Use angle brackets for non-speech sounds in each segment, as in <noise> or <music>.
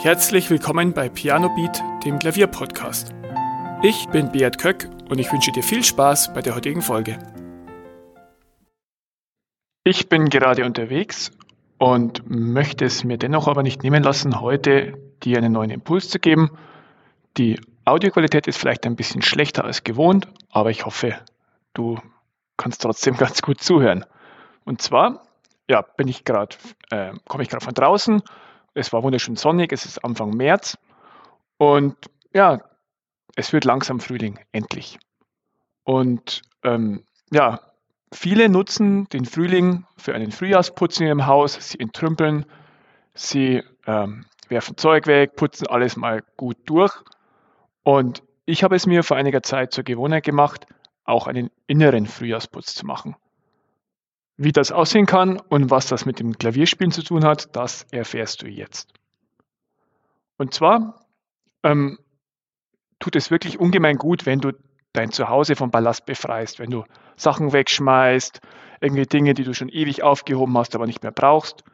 Herzlich willkommen bei Piano Beat, dem Klavierpodcast. Ich bin Beat Köck und ich wünsche dir viel Spaß bei der heutigen Folge. Ich bin gerade unterwegs und möchte es mir dennoch aber nicht nehmen lassen, heute dir einen neuen Impuls zu geben. Die Audioqualität ist vielleicht ein bisschen schlechter als gewohnt, aber ich hoffe, du kannst trotzdem <laughs> ganz gut zuhören. Und zwar, ja, bin ich gerade, äh, komme ich gerade von draußen es war wunderschön sonnig, es ist Anfang März und ja, es wird langsam Frühling, endlich. Und ähm, ja, viele nutzen den Frühling für einen Frühjahrsputz in ihrem Haus. Sie entrümpeln, sie ähm, werfen Zeug weg, putzen alles mal gut durch. Und ich habe es mir vor einiger Zeit zur Gewohnheit gemacht, auch einen inneren Frühjahrsputz zu machen. Wie das aussehen kann und was das mit dem Klavierspielen zu tun hat, das erfährst du jetzt. Und zwar ähm, tut es wirklich ungemein gut, wenn du dein Zuhause vom Ballast befreist, wenn du Sachen wegschmeißt, irgendwie Dinge, die du schon ewig aufgehoben hast, aber nicht mehr brauchst.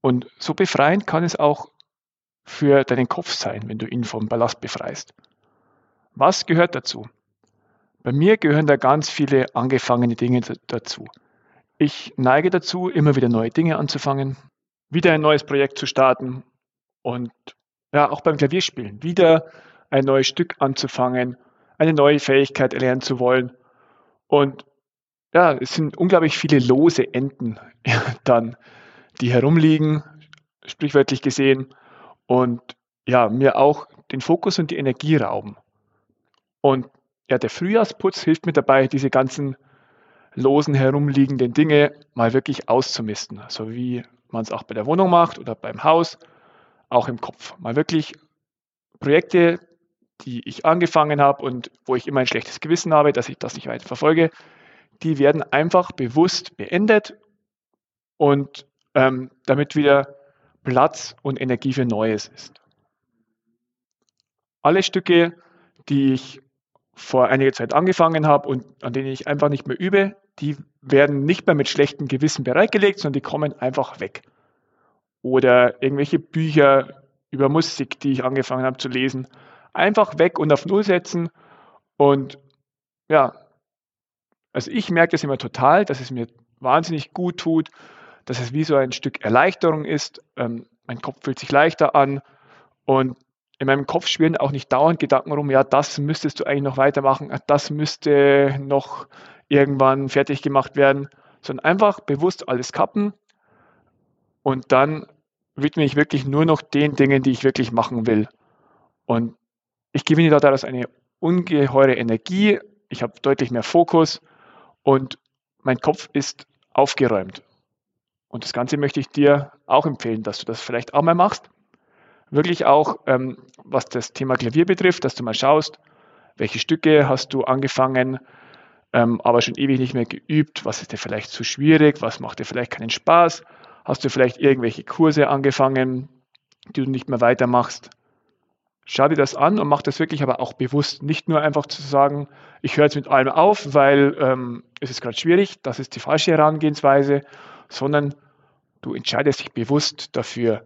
Und so befreiend kann es auch für deinen Kopf sein, wenn du ihn vom Ballast befreist. Was gehört dazu? Bei mir gehören da ganz viele angefangene Dinge dazu. Ich neige dazu, immer wieder neue Dinge anzufangen, wieder ein neues Projekt zu starten und ja, auch beim Klavierspielen wieder ein neues Stück anzufangen, eine neue Fähigkeit erlernen zu wollen. Und ja, es sind unglaublich viele lose Enden <laughs> dann, die herumliegen, sprichwörtlich gesehen, und ja, mir auch den Fokus und die Energie rauben. Und ja, der Frühjahrsputz hilft mir dabei, diese ganzen losen herumliegenden Dinge mal wirklich auszumisten. So wie man es auch bei der Wohnung macht oder beim Haus, auch im Kopf. Mal wirklich Projekte, die ich angefangen habe und wo ich immer ein schlechtes Gewissen habe, dass ich das nicht weiter verfolge, die werden einfach bewusst beendet und ähm, damit wieder Platz und Energie für Neues ist. Alle Stücke, die ich vor einiger Zeit angefangen habe und an denen ich einfach nicht mehr übe, die werden nicht mehr mit schlechtem Gewissen bereitgelegt, sondern die kommen einfach weg. Oder irgendwelche Bücher über Musik, die ich angefangen habe zu lesen, einfach weg und auf Null setzen. Und ja, also ich merke das immer total, dass es mir wahnsinnig gut tut, dass es wie so ein Stück Erleichterung ist. Ähm, mein Kopf fühlt sich leichter an und in meinem Kopf schwirren auch nicht dauernd Gedanken rum, ja, das müsstest du eigentlich noch weitermachen, das müsste noch irgendwann fertig gemacht werden, sondern einfach bewusst alles kappen und dann widme ich wirklich nur noch den Dingen, die ich wirklich machen will. Und ich gewinne daraus eine ungeheure Energie, ich habe deutlich mehr Fokus und mein Kopf ist aufgeräumt. Und das Ganze möchte ich dir auch empfehlen, dass du das vielleicht auch mal machst. Wirklich auch, ähm, was das Thema Klavier betrifft, dass du mal schaust, welche Stücke hast du angefangen, ähm, aber schon ewig nicht mehr geübt. Was ist dir vielleicht zu schwierig? Was macht dir vielleicht keinen Spaß? Hast du vielleicht irgendwelche Kurse angefangen, die du nicht mehr weitermachst? Schau dir das an und mach das wirklich aber auch bewusst. Nicht nur einfach zu sagen, ich höre jetzt mit allem auf, weil ähm, es ist gerade schwierig, das ist die falsche Herangehensweise, sondern du entscheidest dich bewusst dafür,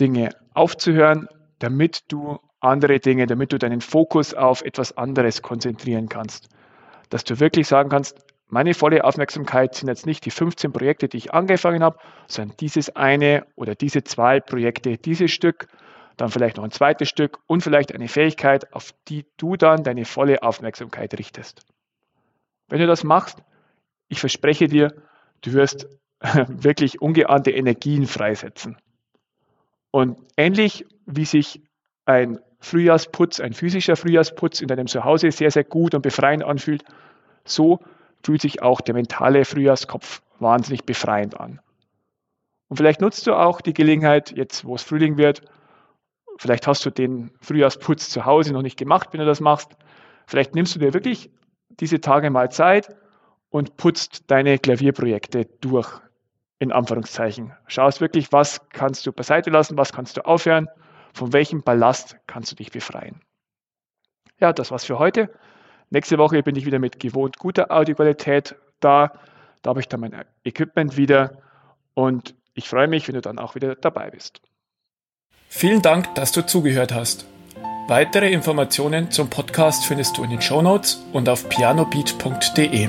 Dinge aufzuhören, damit du andere Dinge, damit du deinen Fokus auf etwas anderes konzentrieren kannst dass du wirklich sagen kannst, meine volle Aufmerksamkeit sind jetzt nicht die 15 Projekte, die ich angefangen habe, sondern dieses eine oder diese zwei Projekte, dieses Stück, dann vielleicht noch ein zweites Stück und vielleicht eine Fähigkeit, auf die du dann deine volle Aufmerksamkeit richtest. Wenn du das machst, ich verspreche dir, du wirst <laughs> wirklich ungeahnte Energien freisetzen. Und ähnlich wie sich ein Frühjahrsputz, ein physischer Frühjahrsputz in deinem Zuhause sehr, sehr gut und befreiend anfühlt, so fühlt sich auch der mentale Frühjahrskopf wahnsinnig befreiend an. Und vielleicht nutzt du auch die Gelegenheit, jetzt wo es Frühling wird, vielleicht hast du den Frühjahrsputz zu Hause noch nicht gemacht, wenn du das machst. Vielleicht nimmst du dir wirklich diese Tage mal Zeit und putzt deine Klavierprojekte durch, in Anführungszeichen. Schaust wirklich, was kannst du beiseite lassen, was kannst du aufhören von welchem Ballast kannst du dich befreien? Ja, das war's für heute. Nächste Woche bin ich wieder mit gewohnt guter Audioqualität da. Da habe ich dann mein Equipment wieder und ich freue mich, wenn du dann auch wieder dabei bist. Vielen Dank, dass du zugehört hast. Weitere Informationen zum Podcast findest du in den Shownotes und auf pianobeat.de.